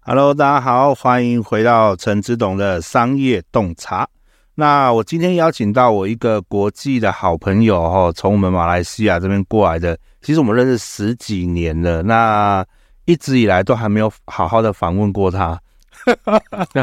Hello，大家好，欢迎回到陈志董的商业洞察。那我今天邀请到我一个国际的好朋友哈，从我们马来西亚这边过来的。其实我们认识十几年了，那一直以来都还没有好好的访问过他。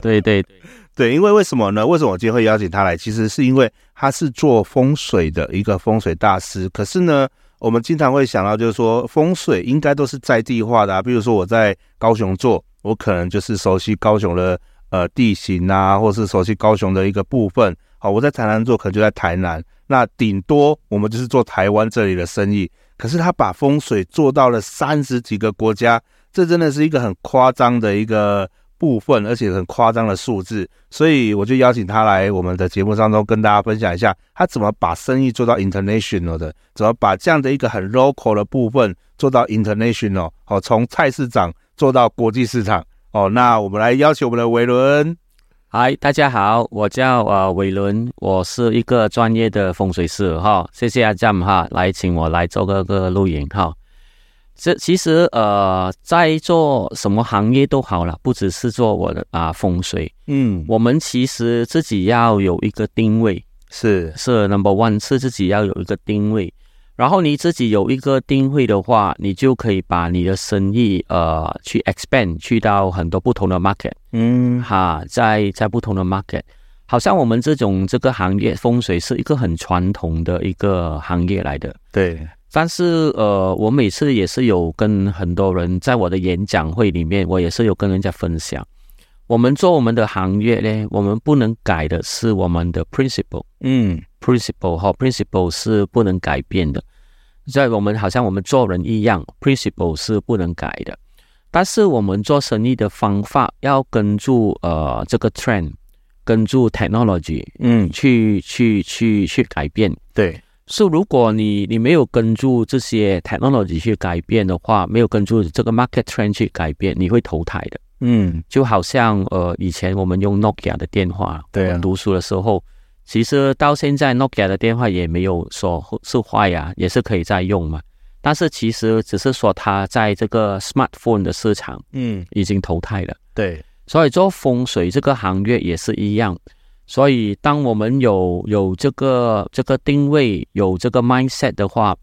对对对对，因为为什么呢？为什么我今天会邀请他来？其实是因为他是做风水的一个风水大师。可是呢，我们经常会想到，就是说风水应该都是在地化的啊。比如说我在高雄做，我可能就是熟悉高雄的呃地形啊，或是熟悉高雄的一个部分。好，我在台南做，可能就在台南。那顶多我们就是做台湾这里的生意。可是他把风水做到了三十几个国家，这真的是一个很夸张的一个。部分，而且很夸张的数字，所以我就邀请他来我们的节目当中跟大家分享一下，他怎么把生意做到 international 的，怎么把这样的一个很 local 的部分做到 international，哦，从菜市场做到国际市场，哦，那我们来邀请我们的伟伦。嗨，大家好，我叫呃伟伦，我是一个专业的风水师哈，谢谢阿 Jam 哈，来请我来做个个录影哈。这其实呃，在做什么行业都好了，不只是做我的啊风水，嗯，我们其实自己要有一个定位，是。是 number one，是自己要有一个定位。然后你自己有一个定位的话，你就可以把你的生意呃去 expand 去到很多不同的 market，嗯，哈，在在不同的 market，好像我们这种这个行业风水是一个很传统的一个行业来的，对。但是，呃，我每次也是有跟很多人在我的演讲会里面，我也是有跟人家分享，我们做我们的行业呢，我们不能改的是我们的 principle，嗯，principle 哈，principle 是不能改变的，在我们好像我们做人一样，principle 是不能改的，但是我们做生意的方法要跟住呃这个 trend，跟住 technology，嗯，去去去去改变，对。是，如果你你没有跟住这些 technology 去改变的话，没有跟住这个 market trend 去改变，你会淘汰的。嗯，就好像呃，以前我们用 Nokia 的电话，对啊，读书的时候，其实到现在 Nokia 的电话也没有说是坏呀，也是可以再用嘛。但是其实只是说它在这个 smartphone 的市场，嗯，已经淘汰了。对，所以做风水这个行业也是一样。所以，当我们有有这个这个定位，有这个 mindset 的话，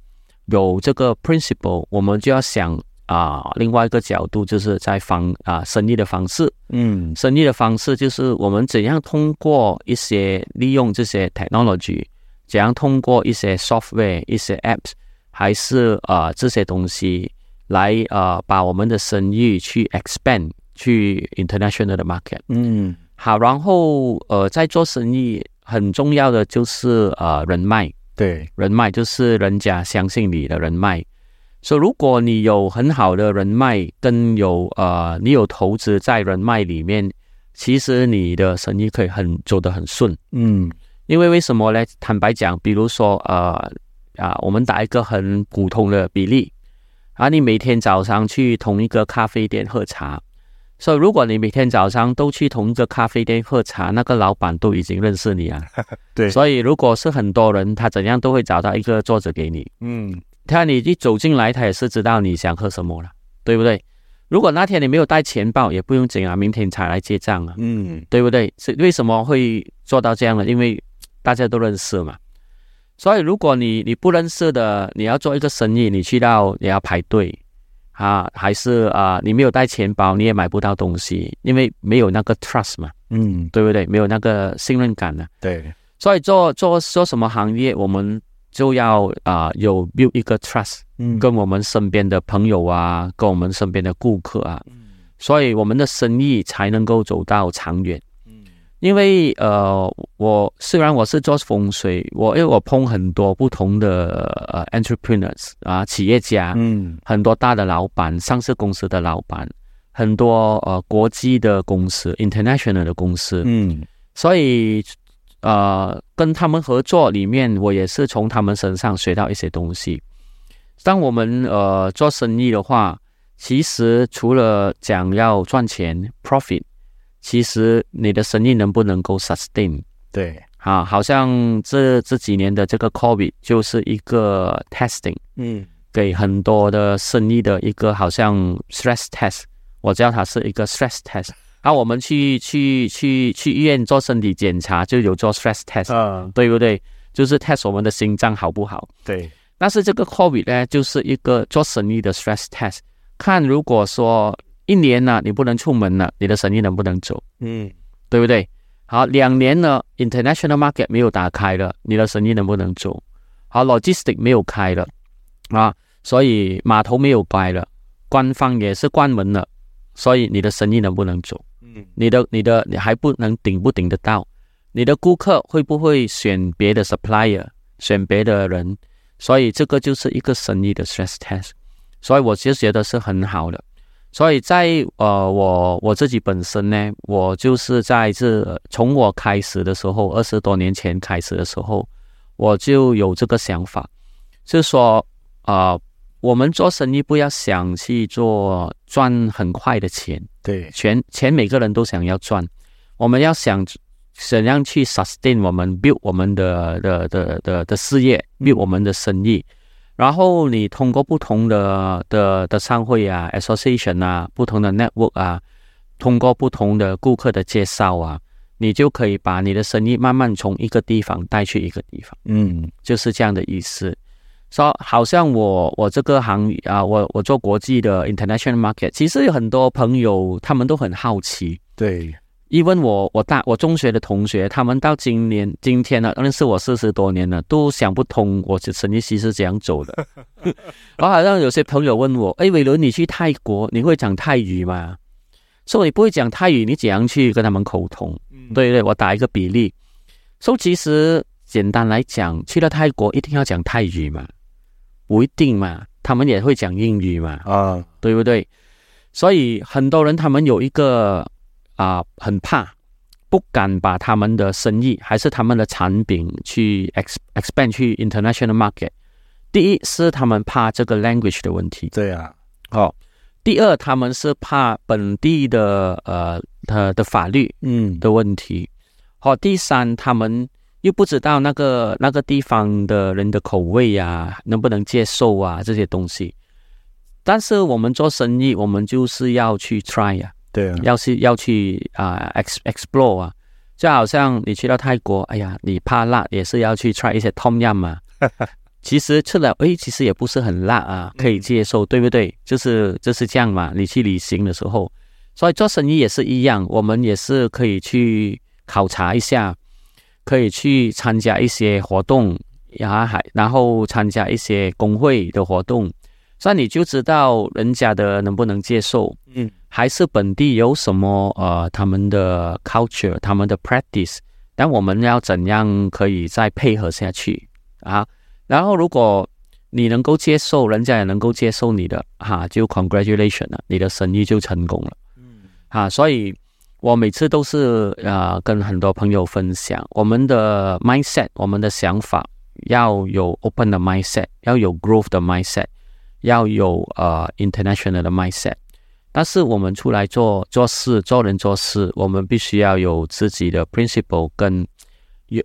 有这个 principle，我们就要想啊，另外一个角度就是在方啊生意的方式，嗯，生意的方式就是我们怎样通过一些利用这些 technology，怎样通过一些 software、一些 apps，还是啊这些东西来啊把我们的生意去 expand 去 international 的 market，嗯。好，然后呃，在做生意很重要的就是呃人脉，对，人脉就是人家相信你的人脉。所以如果你有很好的人脉，跟有呃你有投资在人脉里面，其实你的生意可以很走得很顺。嗯，因为为什么呢？坦白讲，比如说呃啊，我们打一个很普通的比例，啊，你每天早上去同一个咖啡店喝茶。所以，如果你每天早上都去同一个咖啡店喝茶，那个老板都已经认识你啊。对。所以，如果是很多人，他怎样都会找到一个桌子给你。嗯。他你一走进来，他也是知道你想喝什么了，对不对？如果那天你没有带钱包，也不用紧啊，明天才来结账啊。嗯。对不对？是为什么会做到这样呢？因为大家都认识嘛。所以，如果你你不认识的，你要做一个生意，你去到也要排队。啊，还是啊，你没有带钱包，你也买不到东西，因为没有那个 trust 嘛，嗯，对不对？没有那个信任感呢。对，所以做做做什么行业，我们就要啊、呃、有 build 一个 trust，嗯，跟我们身边的朋友啊，跟我们身边的顾客啊，嗯，所以我们的生意才能够走到长远。嗯，因为呃，我虽然我是做风水，我因为我碰很多不同的呃 entrepreneurs 啊，企业家，嗯，很多大的老板，上市公司的老板，很多呃国际的公司，international 的公司，嗯，所以。呃，跟他们合作里面，我也是从他们身上学到一些东西。当我们呃做生意的话，其实除了讲要赚钱 profit，其实你的生意能不能够 sustain？对，啊，好像这这几年的这个 COVID 就是一个 testing，嗯，给很多的生意的一个好像 stress test，我知道它是一个 stress test。啊、我们去去去去医院做身体检查，就有做 stress test，嗯，对不对？就是 test 我们的心脏好不好？对。但是这个 COVID 呢，就是一个做生意的 stress test，看如果说一年呢，你不能出门了，你的生意能不能走？嗯，对不对？好，两年呢，international market 没有打开了，你的生意能不能做？好，logistic 没有开了啊，所以码头没有开了，官方也是关门了，所以你的生意能不能走？你的你的你还不能顶不顶得到？你的顾客会不会选别的 supplier，选别的人？所以这个就是一个生意的 stress test。所以我其实觉得是很好的。所以在呃我我自己本身呢，我就是在这从我开始的时候，二十多年前开始的时候，我就有这个想法，就是说啊。呃我们做生意不要想去做赚很快的钱，对，钱钱每个人都想要赚，我们要想怎样去 sustain 我们 build 我们的的的的的事业，build 我们的生意，然后你通过不同的的的商会啊，association 啊，不同的 network 啊，通过不同的顾客的介绍啊，你就可以把你的生意慢慢从一个地方带去一个地方，嗯，就是这样的意思。说、so, 好像我我这个行业啊，我我做国际的 international market，其实有很多朋友他们都很好奇。对，因为我我大我中学的同学，他们到今年今天呢，认识我四十多年了，都想不通我的生意其实是怎样走的。我好像有些朋友问我，哎，伟伦，你去泰国你会讲泰语吗？说、你不会讲泰语，你怎样去跟他们沟通？嗯、对对，我打一个比例。说、so, 其实简单来讲，去了泰国一定要讲泰语嘛。不一定嘛，他们也会讲英语嘛，啊，对不对？所以很多人他们有一个啊，很怕，不敢把他们的生意还是他们的产品去 ex expand 去 international market。第一是他们怕这个 language 的问题，对啊，哦，第二他们是怕本地的呃他的法律嗯的问题，好、嗯哦，第三他们。又不知道那个那个地方的人的口味呀、啊，能不能接受啊这些东西？但是我们做生意，我们就是要去 try 呀、啊，对啊，要是要去啊、uh, ex explore 啊，就好像你去到泰国，哎呀，你怕辣也是要去 try 一些 tom yum 嘛。其实吃了，哎，其实也不是很辣啊，可以接受，嗯、对不对？就是就是这样嘛。你去旅行的时候，所以做生意也是一样，我们也是可以去考察一下。可以去参加一些活动，然后还然后参加一些工会的活动，这样你就知道人家的能不能接受，嗯，还是本地有什么呃他们的 culture，他们的 practice，但我们要怎样可以再配合下去啊？然后如果你能够接受，人家也能够接受你的，哈、啊，就 congratulation 了，你的生意就成功了，嗯，啊，所以。我每次都是呃跟很多朋友分享我们的 mindset，我们的想法要有 open 的 mindset，要有 growth 的 mindset，要有呃 international 的 mindset。但是我们出来做做事、做人做事，我们必须要有自己的 principle，跟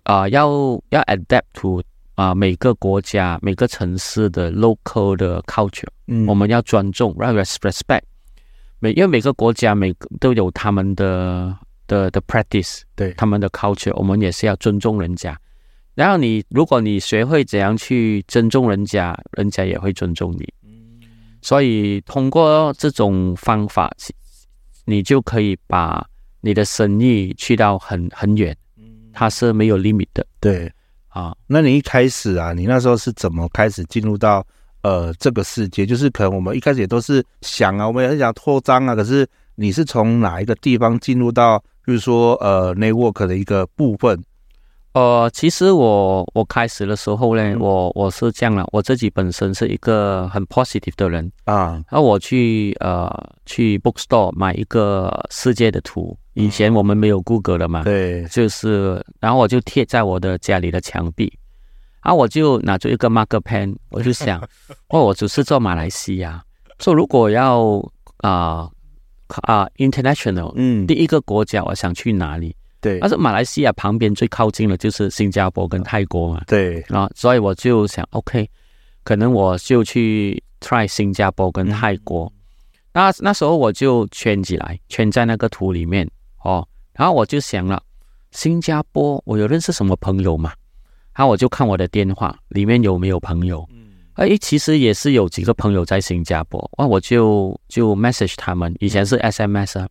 啊、呃、要要 adapt to 啊、呃、每个国家、每个城市的 local 的 culture。嗯，我们要尊重，right respect。每因为每个国家每个都有他们的的的 practice，对他们的 culture，我们也是要尊重人家。然后你如果你学会怎样去尊重人家，人家也会尊重你。嗯，所以通过这种方法，你就可以把你的生意去到很很远。嗯，它是没有 limit 的。对，啊。那你一开始啊，你那时候是怎么开始进入到呃这个世界？就是可能我们一开始也都是想啊，我们也很想扩张啊，可是你是从哪一个地方进入到，比如说呃 network 的一个部分？呃，其实我我开始的时候呢，我我是这样了，我自己本身是一个很 positive 的人。啊，然后我去呃去 bookstore 买一个世界的图，以前我们没有 Google 的嘛，对，就是，然后我就贴在我的家里的墙壁，然后我就拿出一个 marker pen，我就想，哦，我只是做马来西亚，说如果要啊啊、呃呃、international，嗯，第一个国家我想去哪里？对，但是马来西亚旁边最靠近的就是新加坡跟泰国嘛。对，啊，所以我就想，OK，可能我就去 try 新加坡跟泰国。嗯、那那时候我就圈起来，圈在那个图里面哦。然后我就想了，新加坡我有认识什么朋友嘛？然后我就看我的电话里面有没有朋友。嗯。哎，其实也是有几个朋友在新加坡，那我就就 message 他们，以前是 SMS 啊。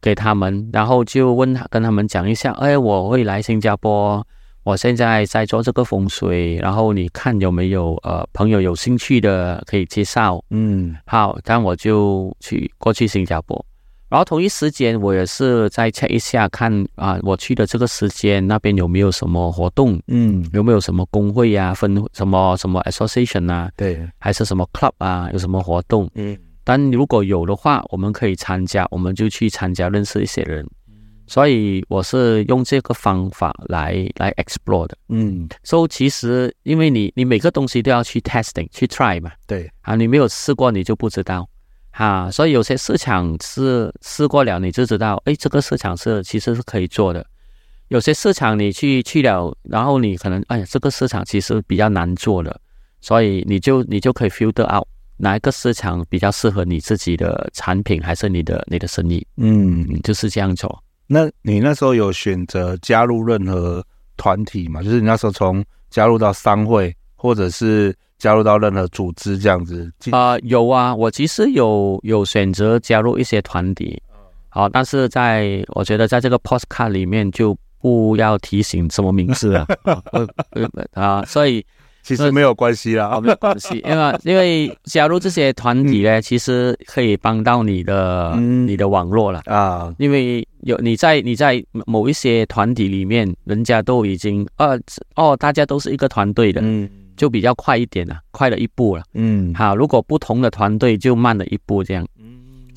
给他们，然后就问他，跟他们讲一下，哎，我会来新加坡，我现在在做这个风水，然后你看有没有呃朋友有兴趣的可以介绍，嗯，好，但我就去过去新加坡，然后同一时间我也是再 check 一下看啊，我去的这个时间那边有没有什么活动，嗯，有没有什么工会啊，分什么什么 association 啊，对，还是什么 club 啊，有什么活动，嗯。但如果有的话，我们可以参加，我们就去参加，认识一些人。所以我是用这个方法来来 explore 的。嗯，所以其实因为你你每个东西都要去 testing 去 try 嘛。对啊，你没有试过你就不知道哈。所以有些市场是试过了你就知道，哎，这个市场是其实是可以做的。有些市场你去去了，然后你可能哎呀，这个市场其实比较难做的，所以你就你就可以 filter out。哪一个市场比较适合你自己的产品，还是你的你的生意？嗯，就是这样做。那你那时候有选择加入任何团体吗？就是你那时候从加入到商会，或者是加入到任何组织这样子？啊、呃，有啊，我其实有有选择加入一些团体。好，但是在我觉得在这个 postcard 里面就不要提醒什么名字了 啊，所以。其实没有关系啦，没有关系，因为因为加入这些团体呢，其实可以帮到你的、嗯、你的网络了啊。因为有你在你在某一些团体里面，人家都已经呃哦，大家都是一个团队的，嗯，就比较快一点了，快了一步了，嗯。好，如果不同的团队就慢了一步这样。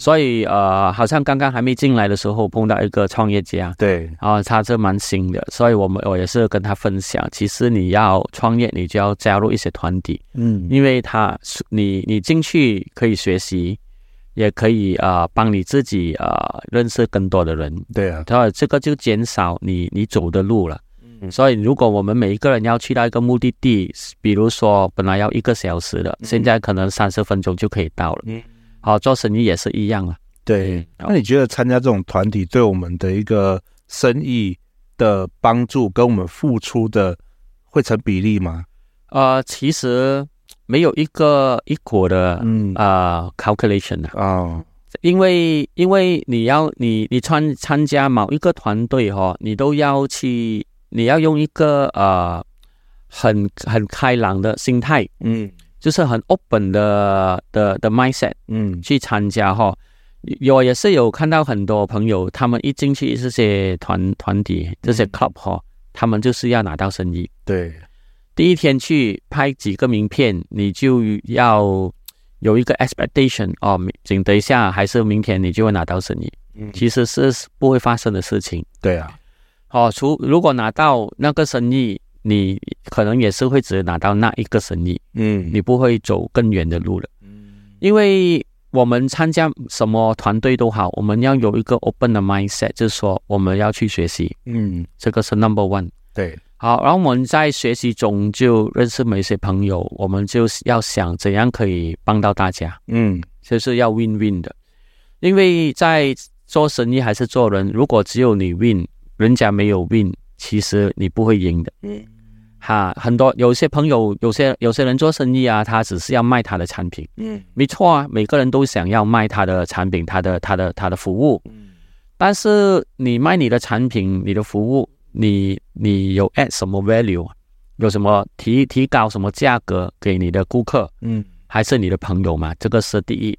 所以呃，好像刚刚还没进来的时候碰到一个创业家，对，然后他是蛮新的，所以我们我也是跟他分享，其实你要创业，你就要加入一些团体，嗯，因为他你你进去可以学习，也可以呃帮你自己呃认识更多的人，对啊，然后这个就减少你你走的路了，嗯，所以如果我们每一个人要去到一个目的地，比如说本来要一个小时的，嗯，现在可能三十分钟就可以到了，嗯。好，做生意也是一样啊。对，那你觉得参加这种团体对我们的一个生意的帮助，跟我们付出的会成比例吗？呃，其实没有一个一果的，嗯啊、呃、calculation 啊。哦，因为因为你要你你参参加某一个团队哈，你都要去，你要用一个呃很很开朗的心态，嗯。就是很 open 的的的 mindset，嗯，去参加哈，我也是有看到很多朋友，他们一进去这些团团体，这些 club 哈，他们就是要拿到生意。对，第一天去拍几个名片，你就要有一个 expectation 哦，等等一下还是明天你就会拿到生意。嗯，其实是不会发生的事情。对啊，哦，除如果拿到那个生意。你可能也是会只拿到那一个生意，嗯，你不会走更远的路了，嗯，因为我们参加什么团队都好，我们要有一个 open 的 mindset，就是说我们要去学习，嗯，这个是 number one，对，好，然后我们在学习中就认识某些朋友，我们就要想怎样可以帮到大家，嗯，就是要 win win 的，因为在做生意还是做人，如果只有你 win，人家没有 win。其实你不会赢的，嗯，哈，很多有些朋友，有些有些人做生意啊，他只是要卖他的产品，嗯，没错啊，每个人都想要卖他的产品，他的他的他的服务，嗯，但是你卖你的产品，你的服务，你你有 add 什么 value？有什么提提高什么价格给你的顾客，嗯，还是你的朋友嘛？这个是第一。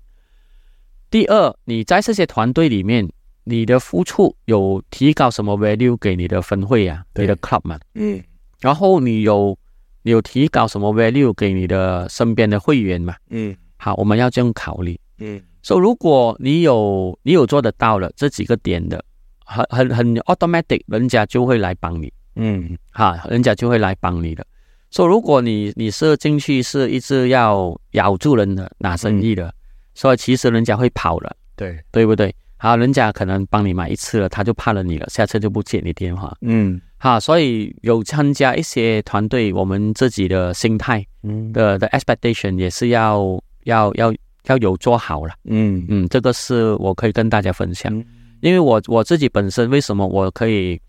第二，你在这些团队里面，你的付出有提高什么 value 给你的分会啊，你的 club 嘛？嗯，然后你有你有提高什么 value 给你的身边的会员嘛？嗯，好，我们要这样考虑。嗯，所以如果你有你有做得到了这几个点的，很很很 automatic，人家就会来帮你。嗯，哈，人家就会来帮你的。所以如果你你是进去是一直要咬住人的拿生意的，嗯、所以其实人家会跑了，对对不对？好，人家可能帮你买一次了，他就怕了你了，下次就不接你电话。嗯，好，所以有参加一些团队，我们自己的心态，嗯的的 expectation 也是要要要要有做好了。嗯嗯，这个是我可以跟大家分享，嗯、因为我我自己本身为什么我可以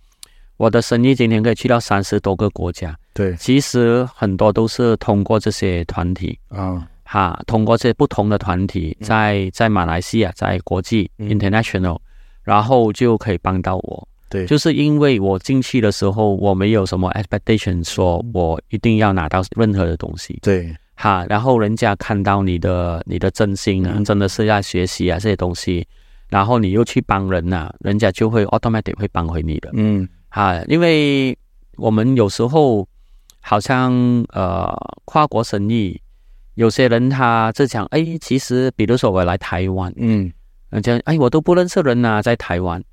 我的生意今天可以去到三十多个国家？对，其实很多都是通过这些团体啊。哈，通过这些不同的团体，在在马来西亚，在国际 international，然后就可以帮到我。对，就是因为我进去的时候，我没有什么 expectation，说我一定要拿到任何的东西。对，哈，然后人家看到你的你的真心啊，真的是在学习啊这些东西，然后你又去帮人呐，人家就会 automatic 会帮回你的。嗯，哈，因为我们有时候好像呃跨国生意。有些人他就讲，哎，其实比如说我来台湾，嗯，人家哎，我都不认识人呐、啊，在台湾。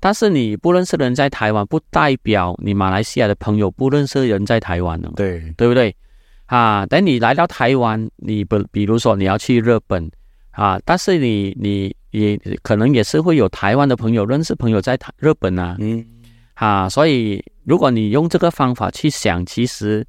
但是你不认识人在台湾，不代表你马来西亚的朋友不认识人在台湾呢。对，对不对？啊，等你来到台湾，你不，比如说你要去日本啊，但是你你也可能也是会有台湾的朋友认识朋友在台日本啊，嗯，啊，所以如果你用这个方法去想，其实。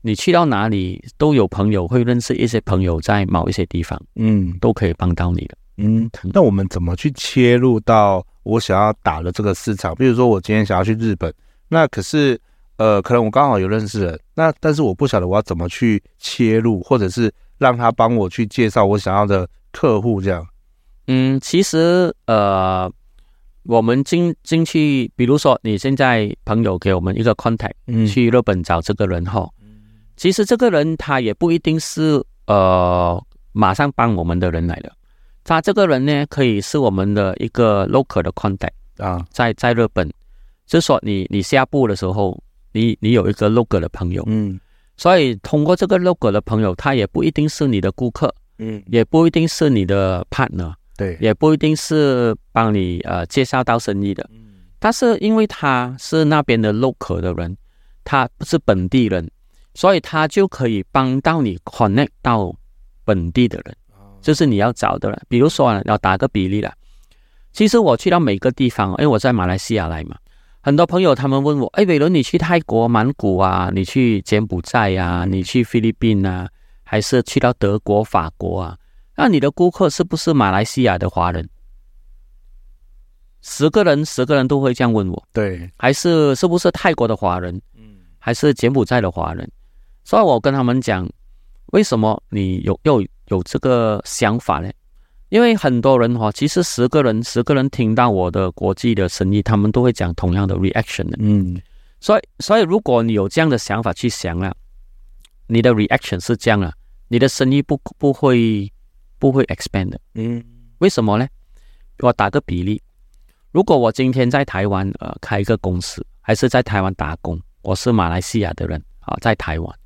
你去到哪里都有朋友，会认识一些朋友在某一些地方，嗯，都可以帮到你的，嗯。那我们怎么去切入到我想要打的这个市场？比如说我今天想要去日本，那可是呃，可能我刚好有认识人，那但是我不晓得我要怎么去切入，或者是让他帮我去介绍我想要的客户这样。嗯，其实呃。我们进进去，比如说你现在朋友给我们一个 contact，嗯，去日本找这个人哈，其实这个人他也不一定是呃马上帮我们的人来的，他这个人呢可以是我们的一个 local 的 contact 啊，在在日本，就说你你下步的时候，你你有一个 local 的朋友，嗯，所以通过这个 local 的朋友，他也不一定是你的顾客，嗯，也不一定是你的 partner。对，也不一定是帮你呃介绍到生意的，嗯，但是因为他是那边的 local 的人，他不是本地人，所以他就可以帮到你 connect 到本地的人，就是你要找的人。比如说，要打个比例了，其实我去到每个地方，因为我在马来西亚来嘛，很多朋友他们问我，哎，伟伦，你去泰国曼谷啊，你去柬埔寨啊，你去菲律宾啊，还是去到德国、法国啊？那你的顾客是不是马来西亚的华人？十个人，十个人都会这样问我。对，还是是不是泰国的华人？嗯，还是柬埔寨的华人？所以我跟他们讲，为什么你有又有这个想法呢？因为很多人哈，其实十个人，十个人听到我的国际的生意，他们都会讲同样的 reaction 的。嗯，所以所以如果你有这样的想法去想啊，你的 reaction 是这样了，你的生意不不会。不会 expand 的，嗯，为什么呢？我打个比例，如果我今天在台湾呃开一个公司，还是在台湾打工，我是马来西亚的人啊，在台湾，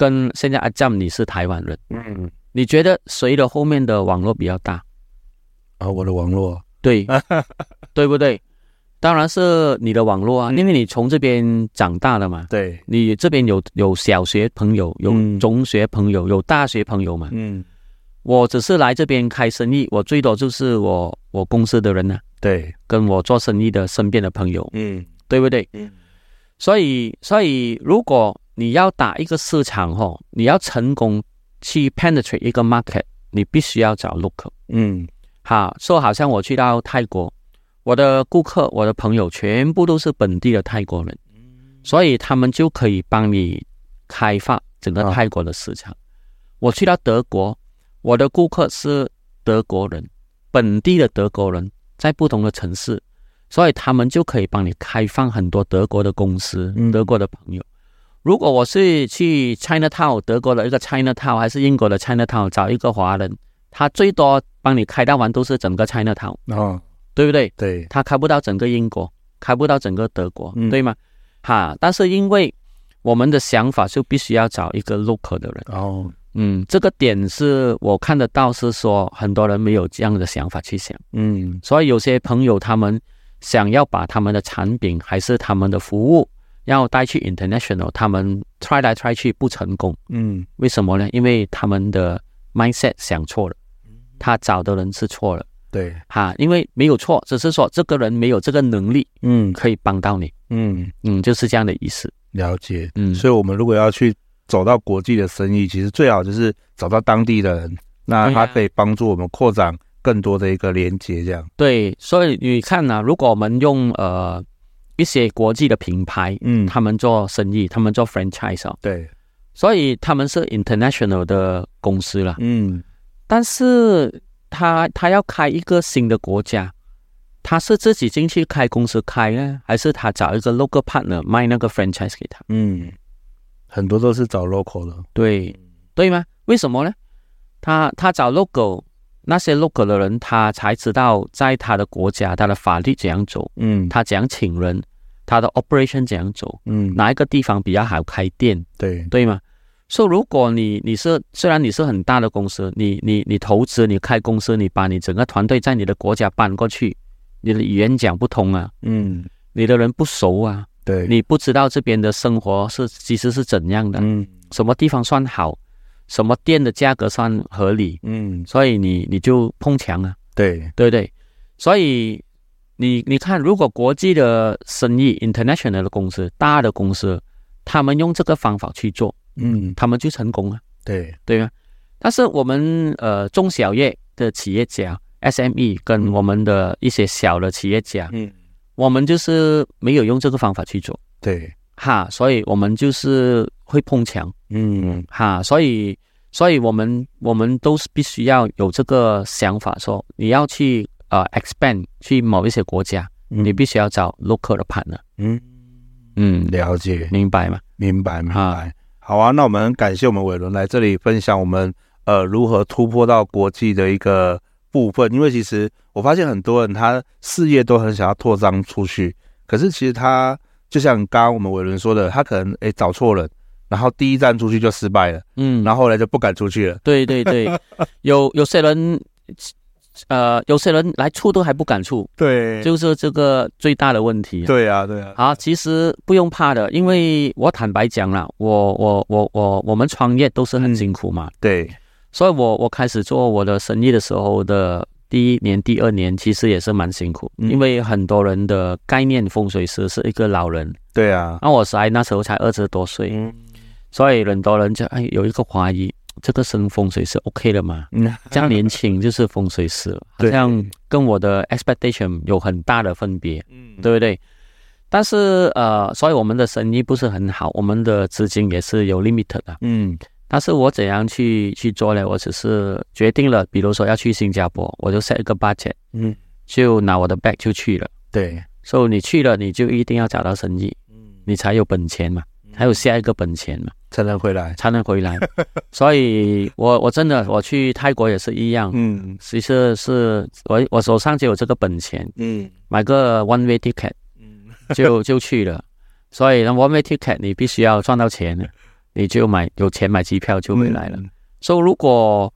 跟现在阿 Jam 你是台湾人，嗯，你觉得谁的后面的网络比较大？啊，我的网络，对，对不对？当然是你的网络啊，因为你从这边长大的嘛，对，你这边有有小学朋友，有中学朋友，有大学朋友嘛，嗯。我只是来这边开生意，我最多就是我我公司的人呢、啊，对，跟我做生意的身边的朋友，嗯，对不对？嗯，所以所以如果你要打一个市场哦，你要成功去 penetrate 一个 market，你必须要找 local，嗯，好，说好像我去到泰国，我的顾客、我的朋友全部都是本地的泰国人，所以他们就可以帮你开发整个泰国的市场。哦、我去到德国。我的顾客是德国人，本地的德国人，在不同的城市，所以他们就可以帮你开放很多德国的公司，德国的朋友。如果我是去 Chinatown 德国的一个 Chinatown，还是英国的 Chinatown 找一个华人，他最多帮你开到完都是整个 Chinatown，哦，对不对？对，他开不到整个英国，开不到整个德国，嗯。对吗？哈，但是因为我们的想法就必须要找一个 local 的人，哦，嗯，这个点是我看得到，是说很多人没有这样的想法去想，嗯。所以有些朋友他们想要把他们的产品还是他们的服务要带去 international，他们 try 来 try 去不成功，嗯。为什么呢？因为他们的 mindset 想错了，他找的人是错了，对，哈，因为没有错，只是说这个人没有这个能力嗯。可以帮到你，嗯，嗯，就是这样的意思，了解。嗯，所以，我们如果要去走到国际的生意，其实最好就是找到当地的人，那他可以帮助我们扩展更多的一个连接，这样。对，所以你看呢、如果我们用呃一些国际的品牌，嗯他们做生意，他们做 franchise 哦，对，所以他们是 international 的公司了。嗯但是他他要开一个新的国家，他是自己进去开公司开呢，还是他找一个 local partner 卖那个 franchise 给他？嗯，很多都是找 local 的。对对吗？为什么呢？他他找 local 那些 local 的人，他才知道在他的国家他的法律怎样走，嗯，他怎样请人，他的 operation 怎样走，嗯，哪一个地方比较好开店，对，对吗？所、以如果你你是虽然你是很大的公司，你你你投资你开公司，你把你整个团队在你的国家搬过去，你的语言讲不通啊，嗯，你的人不熟啊，对，你不知道这边的生活是其实是怎样的，嗯。什么地方算好，什么店的价格算合理，嗯，所以你你就碰墙啊，对，对不对？所以你你看，如果国际的生意 international 的公司，大的公司，他们用这个方法去做，嗯。他们就成功了。对，对吗？但是我们呃中小业的企业家 SME 跟我们的一些小的企业家，嗯。我们就是没有用这个方法去做。对，哈，所以我们就是会碰墙。嗯。哈，所以所以我们我们都是必须要有这个想法说，你要去呃 expand 去某一些国家，嗯。你必须要找 local 的 partner，嗯，嗯，了解，明白吗？明白明啊白。好啊，那我们很感谢我们伟伦来这里分享我们呃如何突破到国际的一个部分，因为其实我发现很多人他事业都很想要扩张出去，可是其实他就像刚刚我们伟伦说的，他可能诶找错人，然后第一站出去就失败了，嗯，然后后来就不敢出去了。对对对，有有些人，呃，有些人来出都还不敢出，对。就是这个最大的问题。对啊，对啊，好，其实不用怕的，因为我坦白讲了，我我我我我们创业都是很辛苦嘛，对，所以我我开始做我的生意的时候的第一年、第二年，其实也是蛮辛苦，嗯。因为很多人的概念风水师是一个老人，对啊，那我才那时候才二十多岁，嗯。所以很多人就哎有一个怀疑，这个生风水是 OK 的嘛？嗯，这样年轻就是风水师，好对像跟我的 expectation 有很大的分别，嗯对不对？但是呃，所以我们的生意不是很好，我们的资金也是有 limit 的。嗯但是我怎样去去做呢？我只是决定了，比如说要去新加坡，我就 set 一个 budget，嗯，就拿我的 bag 就去了。对，所以你去了，你就一定要找到生意，嗯，你才有本钱嘛，才有下一个本钱嘛，才能回来。才能回来。所以我我真的我去泰国也是一样，嗯其实是我我手上就有这个本钱，嗯买个 one way ticket 嗯就就去了。所以呢，one way ticket 你必须要赚到钱，你就买有钱买机票就回来了。所以如果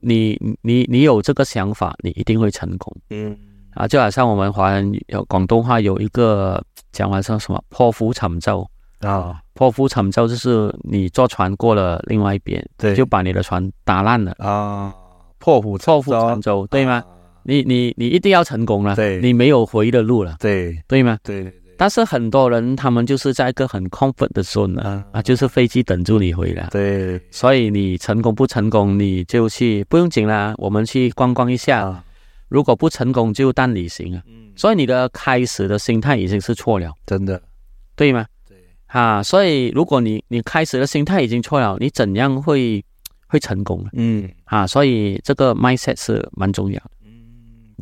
你你你有这个想法，你一定会成功嗯啊！就好像我们华人有广东话有一个讲法叫什么“破釜沉舟”啊，破釜沉舟就是你坐船过了另外一边，对。就把你的船打烂了，啊，破釜破釜沉沉舟，对吗？啊。你你你一定要成功了，对。你没有回的路了，对。对吗？对对但是很多人他们就是在一个很 comfort 的 zone 啊，啊，就是飞机等住你回来，对。所以你成功不成功，你就去不用紧啦，我们去观光一下，啊，如果不成功就淡旅行啊。嗯，所以你的开始的心态已经是错了，真的。对吗？对，啊，所以如果你你开始的心态已经错了，你怎样会会成功呢？嗯啊，所以这个 mindset 是蛮重要的。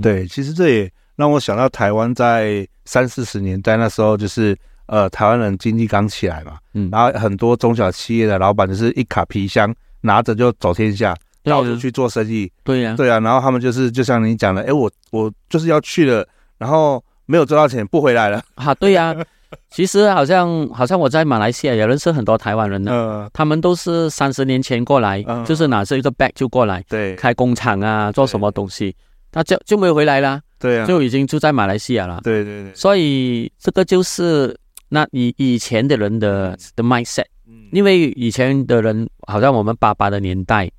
对，其实这也让我想到台湾在三四十年代那时候，就是呃，台湾人经济刚起来嘛，嗯，然后很多中小企业的老板就是一卡皮箱拿着就走天下，到处去做生意。对呀，对啊，然后他们就是就像你讲的，哎，我我就是要去了，然后没有赚到钱不回来了。啊，对呀。其实好像好像我在马来西亚也认识很多台湾人呢，嗯，他们都是三十年前过来，嗯、就是拿着一个 bag 就过来，对，开工厂啊，做什么东西，他就就没有回来啦，对啊，就已经住在马来西亚了，对对对，所以这个就是那以以前的人的的 mindset，嗯，因为以前的人好像我们爸爸的年代，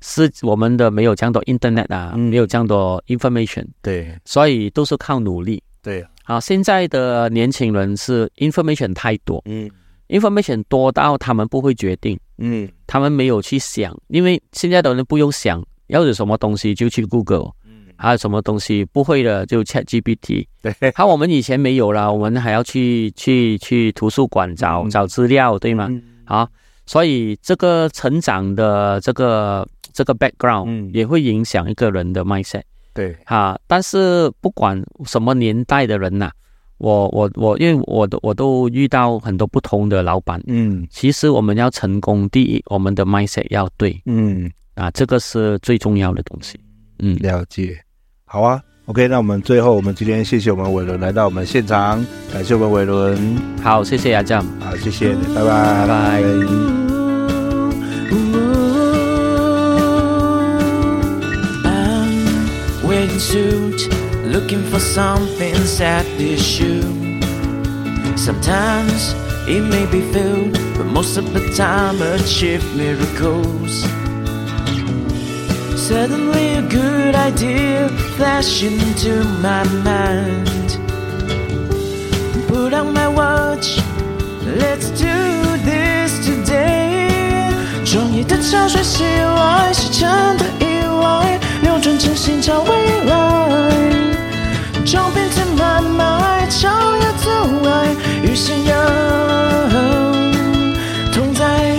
是我们的没有这样多 internet 啊，嗯、没有这样多 information，对，所以都是靠努力，对。好，现在的年轻人是 information 太多，嗯，information 多到他们不会决定，嗯，他们没有去想，因为现在的人不用想，要有什么东西就去 Google，嗯，还有什么东西不会的就 ChatGPT，对，好，我们以前没有啦，我们还要去去去图书馆找、嗯、找资料，对吗？好、嗯，所以这个成长的这个这个 background、嗯、也会影响一个人的 mindset。对，啊，但是不管什么年代的人呐、啊，我我我，因为我都我都遇到很多不同的老板，嗯，其实我们要成功，第一，我们的 mindset 要对，嗯，啊，这个是最重要的东西，嗯，了解，好啊，OK，那我们最后，我们今天谢谢我们伟伦来到我们现场，感谢我们伟伦，好，谢谢阿酱，好，谢谢，拜拜，拜拜。Suit, looking for something at this shoe. Sometimes it may be filled, but most of the time achieve miracles. Suddenly a good idea flashed into my mind. Put on my watch, let's do this today. 创意的潮水袭来，是真的意外。 扭转真心找未来，将变成慢慢超越阻碍，与信仰同在。